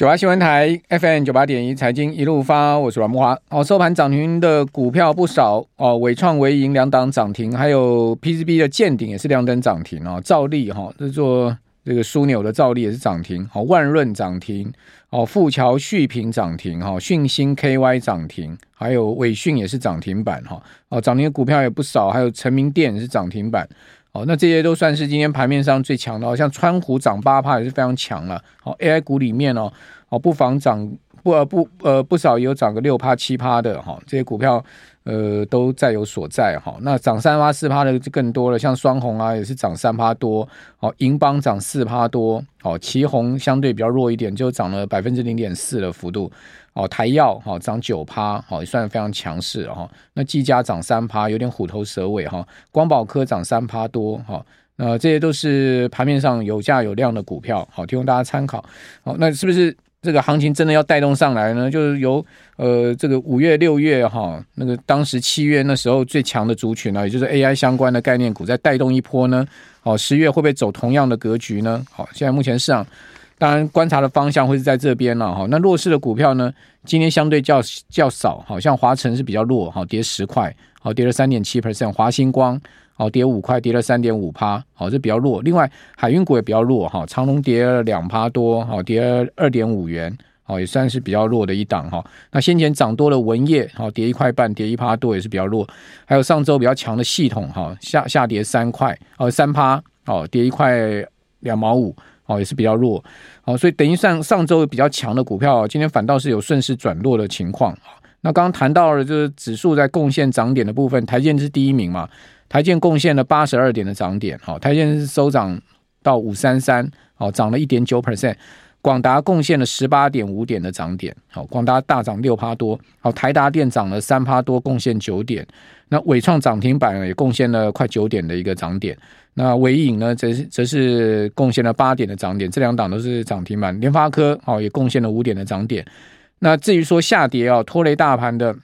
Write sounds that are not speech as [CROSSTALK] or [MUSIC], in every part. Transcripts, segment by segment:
九八新闻台 FM 九八点一财经一路发，我是阮慕华。哦，收盘涨停的股票不少哦，伟创、维盈两档涨停，还有 PCB 的健鼎也是亮灯涨停哦。兆利哈，这做这个枢纽的兆利也是涨停。好，万润涨停，哦，富桥续平涨停，哈，讯芯 KY 涨停，还有伟讯也是涨停板哈。哦，涨停的股票也不少，还有成名电也是涨停板。哦，那这些都算是今天盘面上最强的，哦，像川湖涨八趴也是非常强了。好，AI 股里面哦，哦不妨涨不呃不呃不少也有涨个六趴七趴的哈，这些股票呃都在有所在哈。那涨三趴四趴的就更多了，像双红啊也是涨三趴多，哦银邦涨四趴多，哦旗红相对比较弱一点，就涨了百分之零点四的幅度。哦，台药哈涨九趴，好也算非常强势哈。那技嘉涨三趴，有点虎头蛇尾哈。光宝科涨三趴多哈。那这些都是盘面上有价有量的股票，好提供大家参考。好，那是不是这个行情真的要带动上来呢？就是由呃这个五月六月哈，那个当时七月那时候最强的族群呢，也就是 AI 相关的概念股再带动一波呢？好，十月会不会走同样的格局呢？好，现在目前市场。当然，观察的方向会是在这边了哈。那弱势的股票呢？今天相对较较少，好像华城是比较弱，好跌十块，好跌了三点七 percent。华星光好跌五块，跌了三点五趴，好这比较弱。另外，海运股也比较弱哈，长荣跌了两趴多，好跌了二点五元，好也算是比较弱的一档哈。那先前涨多的文业，好跌一块半，跌一趴多也是比较弱。还有上周比较强的系统哈，下下跌三块，哦三趴，哦跌一块两毛五。哦，也是比较弱，好，所以等于上上周比较强的股票，今天反倒是有顺势转弱的情况。那刚刚谈到了就是指数在贡献涨点的部分，台建是第一名嘛？台积电贡献了八十二点的涨点，好，台积电是收涨到五三三，好，涨了一点九 percent。广达贡献了十八点五点的涨点，好，广达大涨六趴多，好，台达电涨了三趴多，贡献九点。那伟创涨停板也贡献了快九点的一个涨点。那纬颖呢，则是则是贡献了八点的涨点，这两档都是涨停板。联发科好也贡献了五点的涨点。那至于说下跌啊，拖累大盘的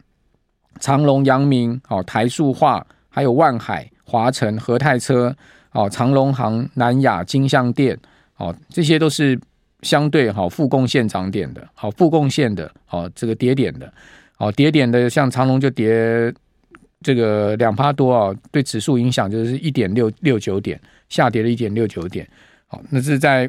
长荣、阳明、好台塑化，还有万海、华城、和泰车、哦长荣航、南亚、金像店，哦这些都是相对好负贡献涨点的，好负贡献的，好这个跌点的，好跌点的，像长隆就跌。这个两趴多啊，对指数影响就是一点六六九点，下跌了一点六九点。好，那是在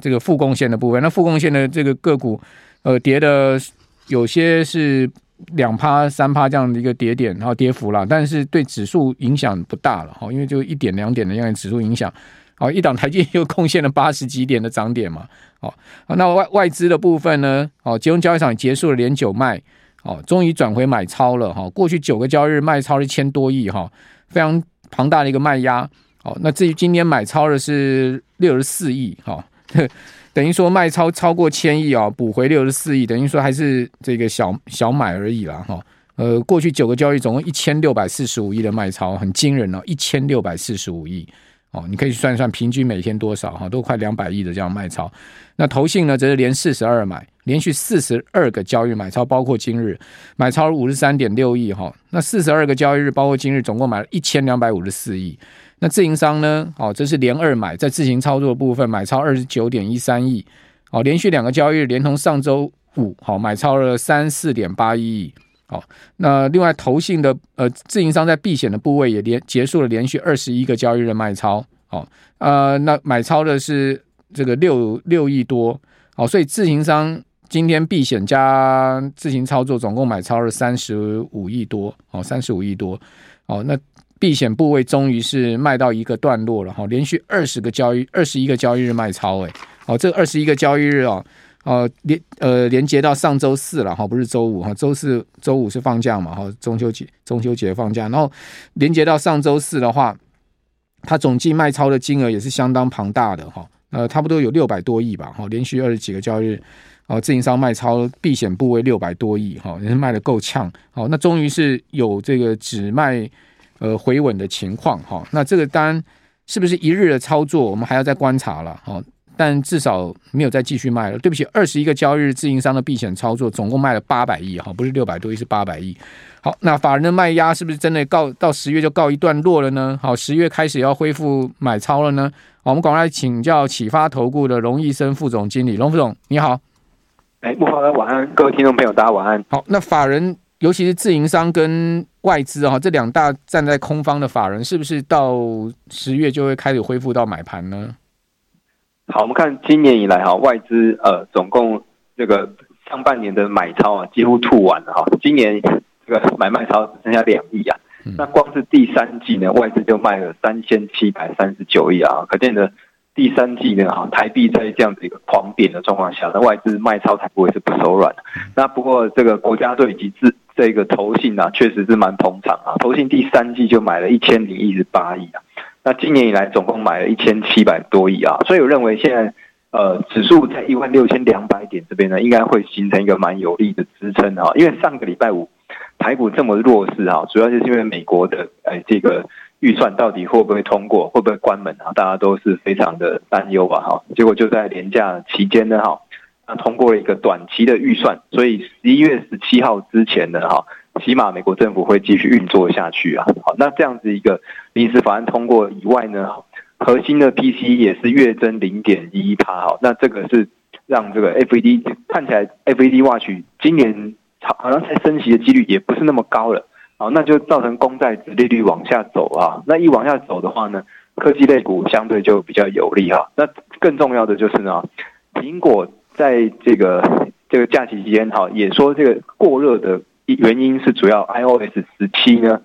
这个负贡献的部分。那负贡献的这个个股，呃，跌的有些是两趴三趴这样的一个跌点，然后跌幅了，但是对指数影响不大了。哈，因为就一点两点的样指数影响。好，一档台积又贡献了八十几点的涨点嘛。哦，那外外资的部分呢？哦，金融交易场结束了连九卖。哦，终于转回买超了哈！过去九个交易日卖超一千多亿哈，非常庞大的一个卖压。哦，那至于今天买超的是六十四亿哈，等于说卖超超过千亿啊，补回六十四亿，等于说还是这个小小买而已啦哈。呃，过去九个交易总共一千六百四十五亿的卖超，很惊人哦，一千六百四十五亿。哦，你可以算一算，平均每天多少哈，都快两百亿的这样卖超。那投信呢，则是连四十二买，连续四十二个交易买超，包括今日买超五十三点六亿哈。那四十二个交易日，包括今日，总共买了一千两百五十四亿。那自营商呢？哦，这是连二买，在自行操作部分买超二十九点一三亿。哦，连续两个交易日，连同上周五，好买超了三四点八一亿。好，那另外投信的呃自营商在避险的部位也连结束了连续二十一个交易日卖超，好，呃，那买超的是这个六六亿多，好，所以自营商今天避险加自行操作总共买超了三十五亿多，哦，三十五亿多，好，那避险部位终于是卖到一个段落了，哈，连续二十个交易二十一个交易日卖超，诶，哦，这二十一个交易日哦。哦，连呃连接到上周四了哈，不是周五哈，周四周五是放假嘛哈，中秋节中秋节放假，然后连接到上周四的话，它总计卖超的金额也是相当庞大的哈，呃，差不多有六百多亿吧哈，连续二十几个交易日，哦，自营商卖超避险部位六百多亿哈，也是卖的够呛，好，那终于是有这个只卖呃回稳的情况哈，那这个单是不是一日的操作，我们还要再观察了哈。但至少没有再继续卖了。对不起，二十一个交易日自营商的避险操作，总共卖了八百亿，哈，不是六百多亿，是八百亿。好，那法人的卖压是不是真的告到十月就告一段落了呢？好，十月开始要恢复买超了呢？好，我们赶快来请教启发投顾的龙医生副总经理，龙副总，你好。哎，慕驊哥晚安，各位听众朋友，大家晚安。好，那法人，尤其是自营商跟外资啊，这两大站在空方的法人，是不是到十月就会开始恢复到买盘呢？好，我们看今年以来哈，外资呃总共这个上半年的买超啊，几乎吐完了哈。今年这个买卖超只剩下两亿啊，嗯、那光是第三季呢，外资就卖了三千七百三十九亿啊，可见的。第三季呢，哈，台币在这样子一个狂贬的状况下，那外资卖超才不会是不手软。那不过这个国家队以及自这个投信啊，确实是蛮捧场啊。投信第三季就买了一千零一十八亿啊，那今年以来总共买了一千七百多亿啊。所以我认为现在呃，指数在一万六千两百点这边呢，应该会形成一个蛮有力的支撑啊。因为上个礼拜五台股这么弱势啊，主要就是因为美国的哎这个。预算到底会不会通过？会不会关门啊？大家都是非常的担忧吧。哈，结果就在连假期间呢，哈，那通过了一个短期的预算，所以十一月十七号之前呢，哈，起码美国政府会继续运作下去啊。好，那这样子一个临时法案通过以外呢，核心的 P C 也是月增零点一趴。好，那这个是让这个 FED 看起来 FED Watch 今年好好像才升息的几率也不是那么高了。好，那就造成公债殖利率往下走啊。那一往下走的话呢，科技类股相对就比较有利哈。那更重要的就是呢，苹果在这个这个假期期间哈，也说这个过热的原因是主要 iOS 十七呢，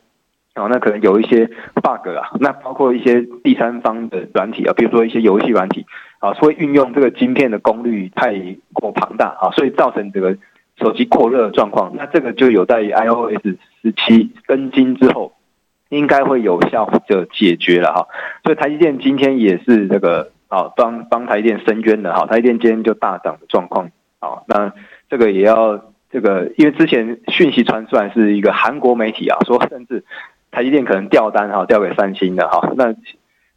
啊，那可能有一些 bug 啊。那包括一些第三方的软体啊，比如说一些游戏软体啊，会运用这个晶片的功率太过庞大啊，所以造成这个。手机过热的状况，那这个就有待于 iOS 十七更新之后，应该会有效的解决了哈。所以台积电今天也是这个好，帮帮台电申冤的哈。台电今天就大涨的状况，好，那这个也要这个，因为之前讯息传出来是一个韩国媒体啊，说甚至台积电可能调单哈，调给三星的哈。那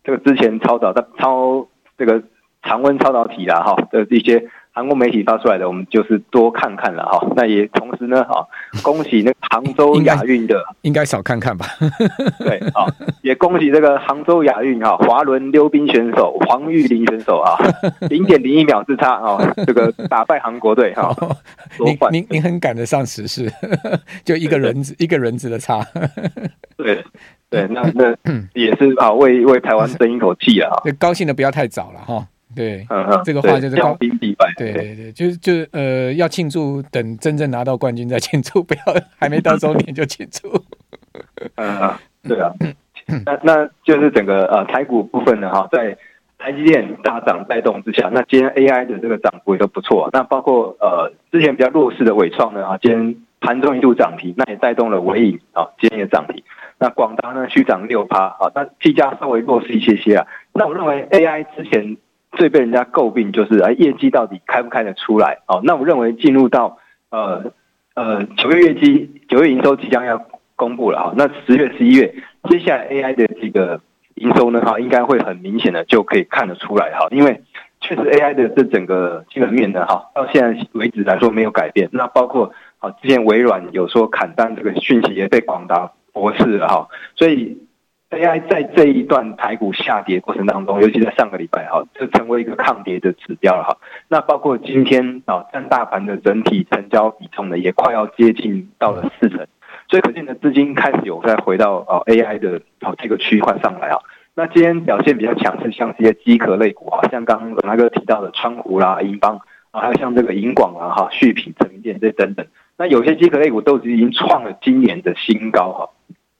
这个之前超导的超这个常温超导体啦哈的一些。韩国媒体发出来的，我们就是多看看了哈。那也同时呢，哈，恭喜那个杭州亚运的，应该少看看吧？[LAUGHS] 对，好，也恭喜这个杭州亚运哈，滑轮溜冰选手黄玉玲选手啊，[LAUGHS] 零点零一秒之差啊，这个打败韩国队哈。您您您很赶得上时事，[LAUGHS] 就一个轮子一个轮子的差。对对，那那也是啊，为为台湾争一口气啊。高兴的不要太早了哈。对，嗯嗯，这个话就是高，对对对，就是就是呃，要庆祝，等真正拿到冠军再庆祝，[LAUGHS] 不要还没到周年就庆祝。[LAUGHS] 嗯嗯，对啊，那那就是整个呃台股部分呢哈，在台积电大涨带动之下，那今天 AI 的这个涨幅也都不错。那包括呃之前比较弱势的伟创呢啊，今天盘中一度涨停，那也带动了纬颖啊，今天也涨停。那广达呢续涨六趴啊，那技嘉稍微弱势一些些啊。那我认为 AI 之前。最被人家诟病就是啊，业绩到底开不开得出来？哦，那我认为进入到呃呃九月业绩，九月营收即将要公布了哈。那十月、十一月，接下来 AI 的这个营收呢哈，应该会很明显的就可以看得出来哈。因为确实 AI 的这整个基本面呢哈，到现在为止来说没有改变。那包括啊，之前微软有说砍单这个讯息也被广达驳斥了哈，所以。AI 在这一段台股下跌过程当中，尤其在上个礼拜哈，就成为一个抗跌的指标了哈。那包括今天啊，占大盘的整体成交比重呢，也快要接近到了四成，所以可见的资金开始有在回到啊 AI 的啊这个区块上来啊。那今天表现比较强势，像这些机壳类股啊，像刚刚那个提到的川湖啦、银邦啊，还有像这个银广啊、哈旭品、成电这等等，那有些机壳类股都已经创了今年的新高哈。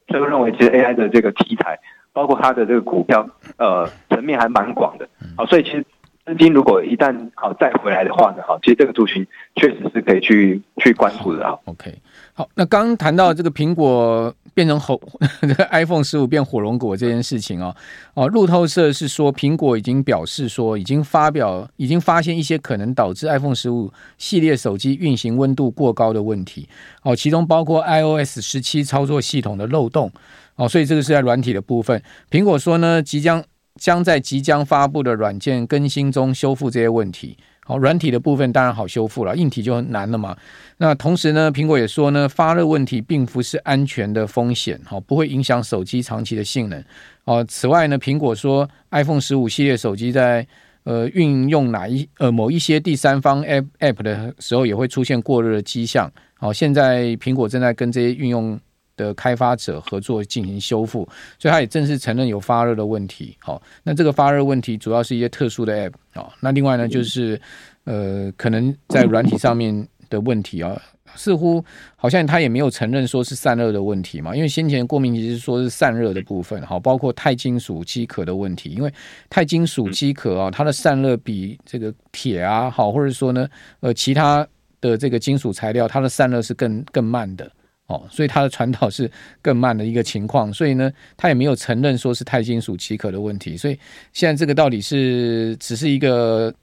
所以我认为，其实 AI 的这个题材，包括它的这个股票，呃，层面还蛮广的。好，所以其实资金如果一旦好再回来的话呢，好，其实这个族群确实是可以去去关注的。好，OK，好，那刚谈到这个苹果变成火，[LAUGHS] 这个 iPhone 十五变火龙果这件事情哦，哦，路透社是说苹果已经表示说，已经发表，已经发现一些可能导致 iPhone 十五系列手机运行温度过高的问题。哦，其中包括 iOS 十七操作系统的漏洞。哦，所以这个是在软体的部分。苹果说呢，即将将在即将发布的软件更新中修复这些问题。好，软体的部分当然好修复了，硬体就很难了嘛。那同时呢，苹果也说呢，发热问题并不是安全的风险，好，不会影响手机长期的性能。哦，此外呢，苹果说，iPhone 十五系列手机在呃运用哪一呃某一些第三方 app app 的时候，也会出现过热的迹象。好，现在苹果正在跟这些运用的开发者合作进行修复，所以他也正式承认有发热的问题。好，那这个发热问题主要是一些特殊的 app。好，那另外呢，就是呃可能在软体上面的问题啊。似乎好像他也没有承认说是散热的问题嘛，因为先前郭明錤是说是散热的部分，好，包括钛金属机壳的问题，因为钛金属机壳啊，它的散热比这个铁啊，好，或者说呢，呃，其他的这个金属材料，它的散热是更更慢的，哦，所以它的传导是更慢的一个情况，所以呢，他也没有承认说是钛金属机壳的问题，所以现在这个到底是只是一个。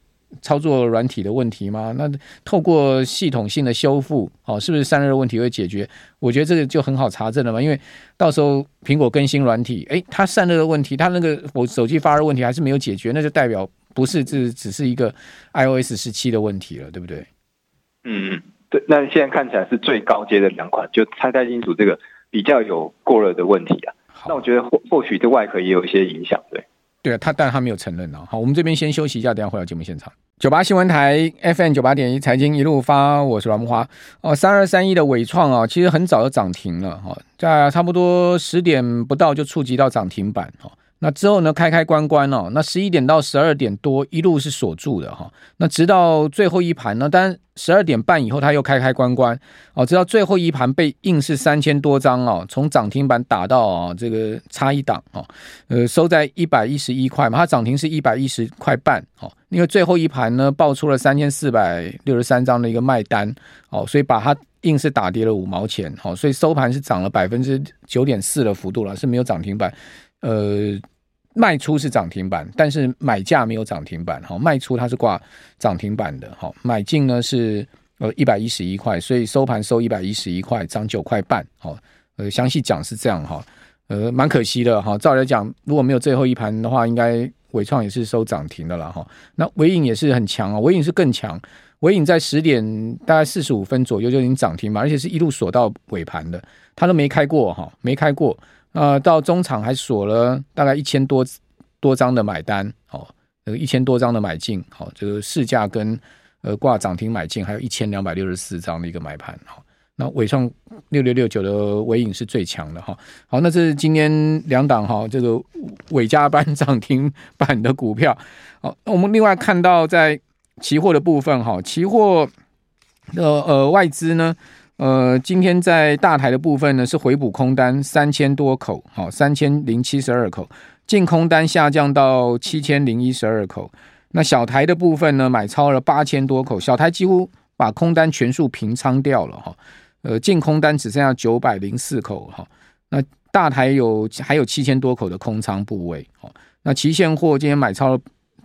操作软体的问题吗？那透过系统性的修复，哦，是不是散热问题会解决？我觉得这个就很好查证了嘛，因为到时候苹果更新软体，诶，它散热的问题，它那个我手机发热问题还是没有解决，那就代表不是这只是一个 iOS 十七的问题了，对不对？嗯嗯，对。那现在看起来是最高阶的两款，就钛钛金属这个比较有过热的问题啊。那我觉得或或许对外壳也有一些影响，对。对啊，他但他没有承认啊。好，我们这边先休息一下，等下回到节目现场。九八新闻台 FM 九八点一财经一路发，我是阮木花。哦，三二三一的伟创啊，其实很早就涨停了哈，在差不多十点不到就触及到涨停板哈。那之后呢，开开关关哦，那十一点到十二点多一路是锁住的哈。那直到最后一盘呢，但十二点半以后它又开开关关哦，直到最后一盘被硬是三千多张哦，从涨停板打到啊这个差一档哦，呃收在一百一十一块嘛，它涨停是一百一十块半哦，因为最后一盘呢爆出了三千四百六十三张的一个卖单哦，所以把它硬是打跌了五毛钱哦，所以收盘是涨了百分之九点四的幅度了，是没有涨停板，呃。卖出是涨停板，但是买价没有涨停板。哈，卖出它是挂涨停板的。哈，买进呢是呃一百一十一块，所以收盘收一百一十一块，涨九块半。好，呃，详细讲是这样哈，呃，蛮可惜的哈。照来讲，如果没有最后一盘的话，应该纬创也是收涨停的了哈。那纬颖也是很强啊，纬颖是更强。尾影在十点大概四十五分左右就已经涨停嘛，而且是一路锁到尾盘的，它都没开过哈，没开过。呃，到中场还锁了大概一千多多张的买单，哦，呃，一千多张的买进，好，这个市价跟呃挂涨停买进，还有一千两百六十四张的一个买盘，好，那纬创六六六九的尾影是最强的哈，好，那这是今天两档哈，这个尾加班 [LAUGHS] 涨停板的股票，好，那我们另外看到在期货的部分哈，期货呃呃外资呢。呃，今天在大台的部分呢，是回补空单三千多口，好，三千零七十二口，净空单下降到七千零一十二口。那小台的部分呢，买超了八千多口，小台几乎把空单全数平仓掉了哈。呃，净空单只剩下九百零四口哈。那大台有还有七千多口的空仓部位，好，那期现货今天买超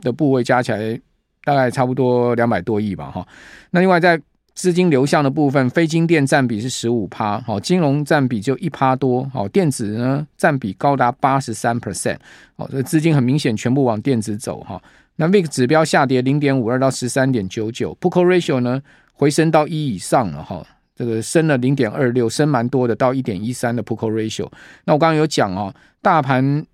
的部位加起来大概差不多两百多亿吧哈。那另外在资金流向的部分，非金电占比是十五趴，好，金融占比就一趴多，好，电子呢占比高达八十三 percent，好，这资金很明显全部往电子走哈。那 VIX 指标下跌零点五二到十三点九九，Put-Call Ratio 呢回升到一以上了哈，这个升了零点二六，升蛮多的到一点一三的 Put-Call Ratio。那我刚刚有讲哦，大盘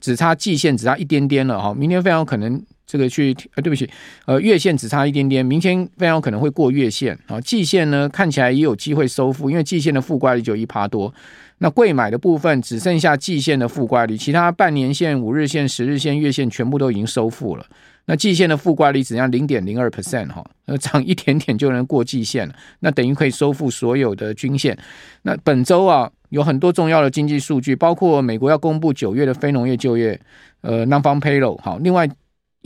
只差季线只差一点点了哈，明天非常有可能。这个去呃，对不起，呃，月线只差一点点，明天非常有可能会过月线啊。季线呢看起来也有机会收复，因为季线的负乖离就一趴多。那贵买的部分只剩下季线的负乖率，其他半年线、五日线、十日线、月线全部都已经收复了。那季线的负乖率只剩零点零二 percent 哈，呃，涨一点点就能过季线了，那等于可以收复所有的均线。那本周啊有很多重要的经济数据，包括美国要公布九月的非农业就业，呃，non-farm payroll 好，另外。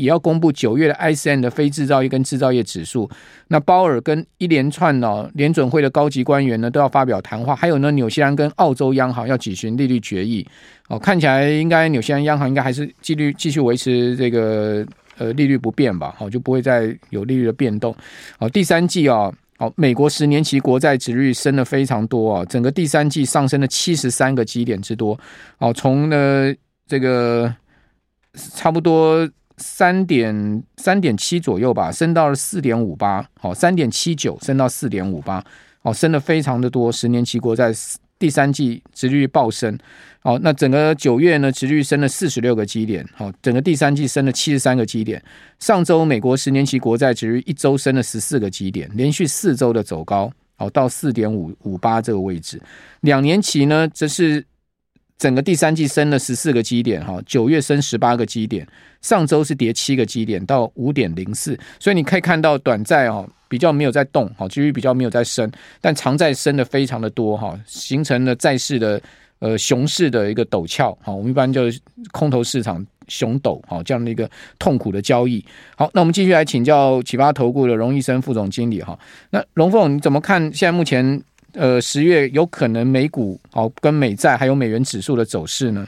也要公布九月的 ISM 的非制造业跟制造业指数。那鲍尔跟一连串呢联准会的高级官员呢都要发表谈话。还有呢，纽西兰跟澳洲央行要举行利率决议。哦，看起来应该纽西兰央行应该还是继续继续维持这个呃利率不变吧。好，就不会再有利率的变动。好，第三季啊，好，美国十年期国债殖率升了非常多啊，整个第三季上升了七十三个基点之多。好，从呢这个差不多。三点三点七左右吧，升到了四点五八，好，三点七九升到四点五八，好，升的非常的多。十年期国债第三季殖率暴升。好，那整个九月呢，殖率升了四十六个基点。好，整个第三季升了七十三个基点。上周美国十年期国债殖率一周升了十四个基点，连续四周的走高，好到四点五五八这个位置。两年期呢，则是整个第三季升了十四个基点。哈，九月升十八个基点，上周是跌七个基点到五点零四。所以你可以看到短债哦比较没有在动，好，殖利率比较没有在升，但长债升的非常的多哈，形成了债市的。呃，熊市的一个陡峭，好，我们一般就是空头市场熊陡，好，这样的一个痛苦的交易。好，那我们继续来请教启发投顾的荣义生副总经理哈。那荣凤，你怎么看现在目前呃十月有可能美股好跟美债还有美元指数的走势呢？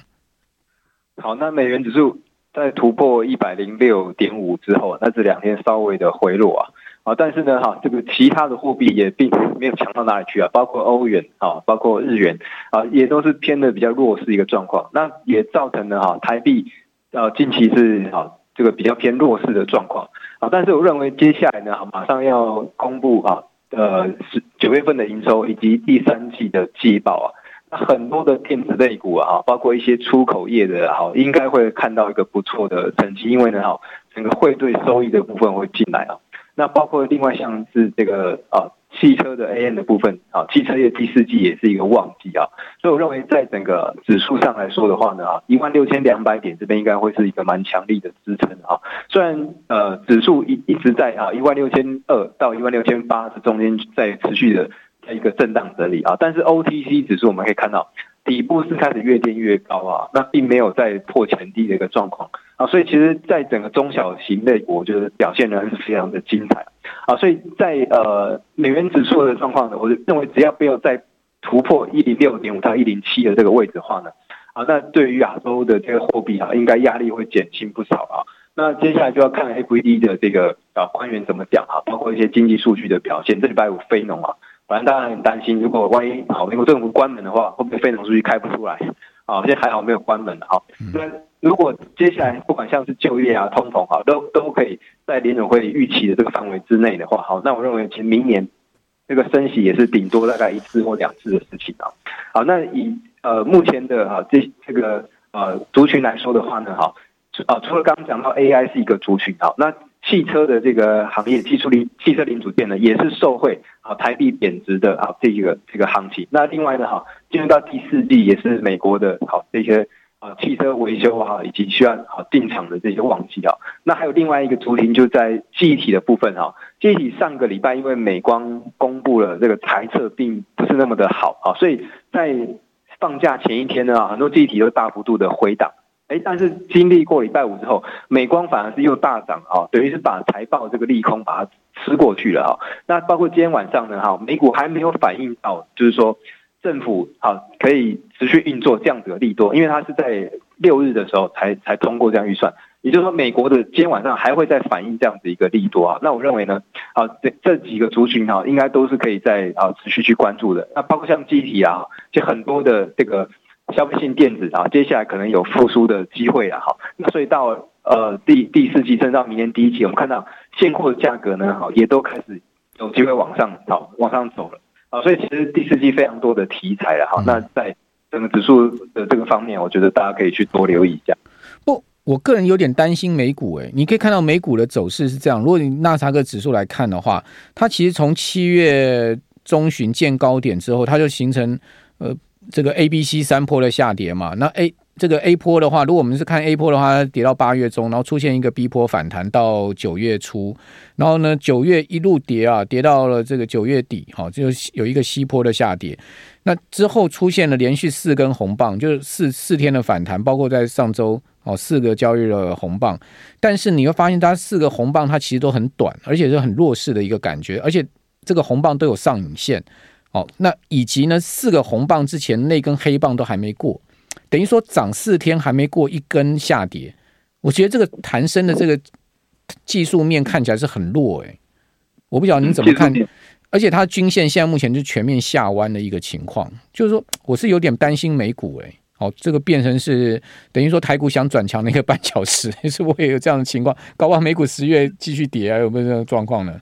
好，那美元指数在突破一百零六点五之后，那这两天稍微的回落啊。啊，但是呢，哈，这个其他的货币也并没有强到哪里去啊，包括欧元啊，包括日元啊，也都是偏的比较弱势一个状况。那也造成了哈台币啊近期是啊这个比较偏弱势的状况啊。但是我认为接下来呢，马上要公布啊呃是九月份的营收以及第三季的季报啊，那很多的电子类股啊，包括一些出口业的哈，应该会看到一个不错的成绩，因为呢哈整个汇兑收益的部分会进来啊。那包括另外像是这个啊汽车的 AM 的部分啊，汽车业第四季也是一个旺季啊，所以我认为在整个指数上来说的话呢啊，一万六千两百点这边应该会是一个蛮强力的支撑啊。虽然呃指数一一直在啊一万六千二到一万六千八这中间在持续的在一个震荡整理啊，但是 OTC 指数我们可以看到。底部是开始越垫越高啊，那并没有在破前低的一个状况啊，所以其实在整个中小型类股，我觉得表现呢是非常的精彩啊，所以在呃美元指数的状况呢，我认为只要不要再突破一零六点五到一零七的这个位置的话呢，啊，那对于亚洲的这个货币啊，应该压力会减轻不少啊。那接下来就要看 FED 的这个啊官员怎么讲啊，包括一些经济数据的表现，这礼拜五非农啊。反正大家很担心，如果万一好美国政府关门的话，会不会非农数据开不出来？啊，现在还好没有关门哈。那如果接下来不管像是就业啊、通膨啊，都都可以在联总会预期的这个范围之内的话，好，那我认为其实明年这个升息也是顶多大概一次或两次的事情啊。好，那以呃目前的啊这这个呃族群来说的话呢，哈，啊除了刚刚讲到 AI 是一个族群，啊，那。汽车的这个行业，技术零汽车零组件呢，也是受惠啊台币贬值的啊这个这个行情。那另外呢哈，进入到第四季也是美国的好这些啊汽车维修啊以及需要啊进场的这些旺季啊。那还有另外一个族群就在记忆体的部分哈，记忆体上个礼拜因为美光公布了这个财测并不是那么的好啊，所以在放假前一天呢，很多记忆体都大幅度的回档。哎，但是经历过礼拜五之后，美光反而是又大涨啊，等于是把财报这个利空把它吃过去了啊。那包括今天晚上呢，哈，美股还没有反应到，就是说政府好可以持续运作这样子的利多，因为它是在六日的时候才才通过这样预算，也就是说美国的今天晚上还会再反映这样子一个利多啊。那我认为呢，好这这几个族群哈，应该都是可以在啊持续去关注的。那包括像机体啊，就很多的这个。消费性电子啊，接下来可能有复苏的机会啊。好。那所以到呃第第四季，甚至到明年第一季，我们看到现货的价格呢，好也都开始有机会往上好往上走了啊。所以其实第四季非常多的题材了哈。那在整个指数的这个方面，我觉得大家可以去多留意一下。不，我个人有点担心美股诶。你可以看到美股的走势是这样，如果你纳斯达克指数来看的话，它其实从七月中旬见高点之后，它就形成呃。这个 A、B、C 三波的下跌嘛，那 A 这个 A 波的话，如果我们是看 A 波的话，它跌到八月中，然后出现一个 B 波反弹到九月初，然后呢九月一路跌啊，跌到了这个九月底，哈，就有一个 C 波的下跌。那之后出现了连续四根红棒，就是四四天的反弹，包括在上周哦四个交易日的红棒，但是你会发现它四个红棒它其实都很短，而且是很弱势的一个感觉，而且这个红棒都有上影线。哦，那以及呢，四个红棒之前那根黑棒都还没过，等于说涨四天还没过一根下跌，我觉得这个弹升的这个技术面看起来是很弱诶、欸，我不晓得您怎么看，而且它均线现在目前是全面下弯的一个情况，就是说我是有点担心美股诶、欸，哦，这个变成是等于说台股想转强的一个绊脚石，[LAUGHS] 是不会有这样的情况，搞不好美股十月继续跌啊，有没有这种状况呢？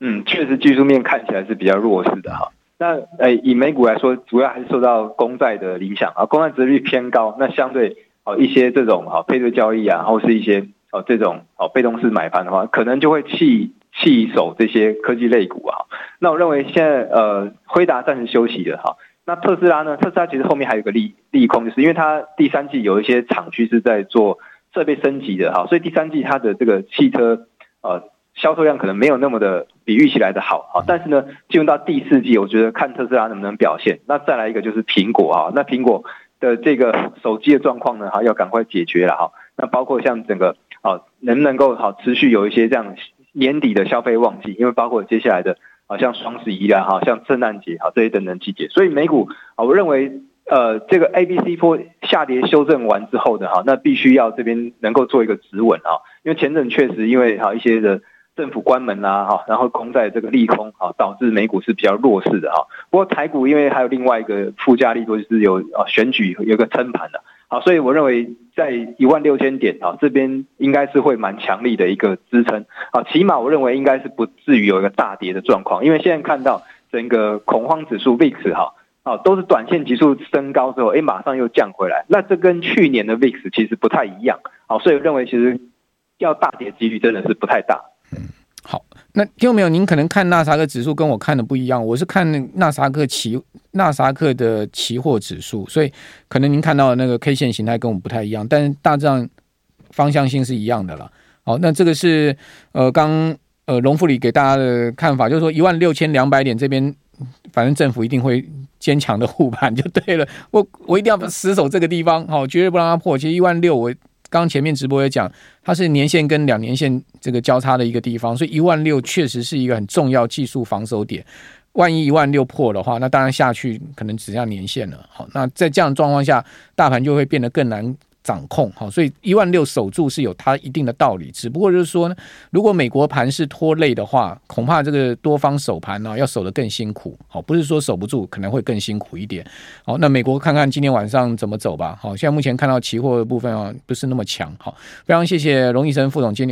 嗯，确实技术面看起来是比较弱势的哈。那呃，以美股来说，主要还是受到公债的影响啊，公债殖率偏高，那相对哦一些这种啊配对交易啊，或是一些哦这种哦被动式买盘的话，可能就会弃弃守这些科技类股啊。那我认为现在呃辉达暂时休息了哈。那特斯拉呢？特斯拉其实后面还有个利利空，就是因为它第三季有一些厂区是在做设备升级的哈，所以第三季它的这个汽车呃销售量可能没有那么的比预期来的好哈。但是呢，进入到第四季，我觉得看特斯拉能不能表现。那再来一个就是苹果啊，那苹果的这个手机的状况呢，哈要赶快解决了哈。那包括像整个啊能不能够好持续有一些这样年底的消费旺季，因为包括接下来的。啊像双十一啊，哈，像圣诞节，好这些等等季节，所以美股啊，我认为呃，这个 A、B、C 波下跌修正完之后的哈，那必须要这边能够做一个止稳啊，因为前阵确实因为哈一些的政府关门啦哈，然后公债这个利空啊，导致美股是比较弱势的哈。不过台股因为还有另外一个附加利多，就是有啊选举有个撑盘的。好，所以我认为在一万六千点啊，这边应该是会蛮强力的一个支撑啊，起码我认为应该是不至于有一个大跌的状况，因为现在看到整个恐慌指数 VIX 哈，啊都是短线急速升高之后，哎马上又降回来，那这跟去年的 VIX 其实不太一样，好，所以我认为其实要大跌几率真的是不太大。好，那听到没有？您可能看纳萨克指数跟我看的不一样，我是看纳萨克期纳萨克的期货指数，所以可能您看到的那个 K 线形态跟我们不太一样，但是大致上方向性是一样的了。好，那这个是呃刚呃龙富里给大家的看法，就是说一万六千两百点这边，反正政府一定会坚强的护盘就对了。我我一定要死守这个地方，好，绝对不让它破。其实一万六我。刚前面直播也讲，它是年线跟两年线这个交叉的一个地方，所以一万六确实是一个很重要技术防守点。万一一万六破的话，那当然下去可能只要年限了。好，那在这样状况下，大盘就会变得更难。掌控好，所以一万六守住是有它一定的道理。只不过就是说呢，如果美国盘是拖累的话，恐怕这个多方守盘呢要守得更辛苦。好，不是说守不住，可能会更辛苦一点。好，那美国看看今天晚上怎么走吧。好，现在目前看到期货的部分啊，不是那么强。好，非常谢谢龙医生副总经理。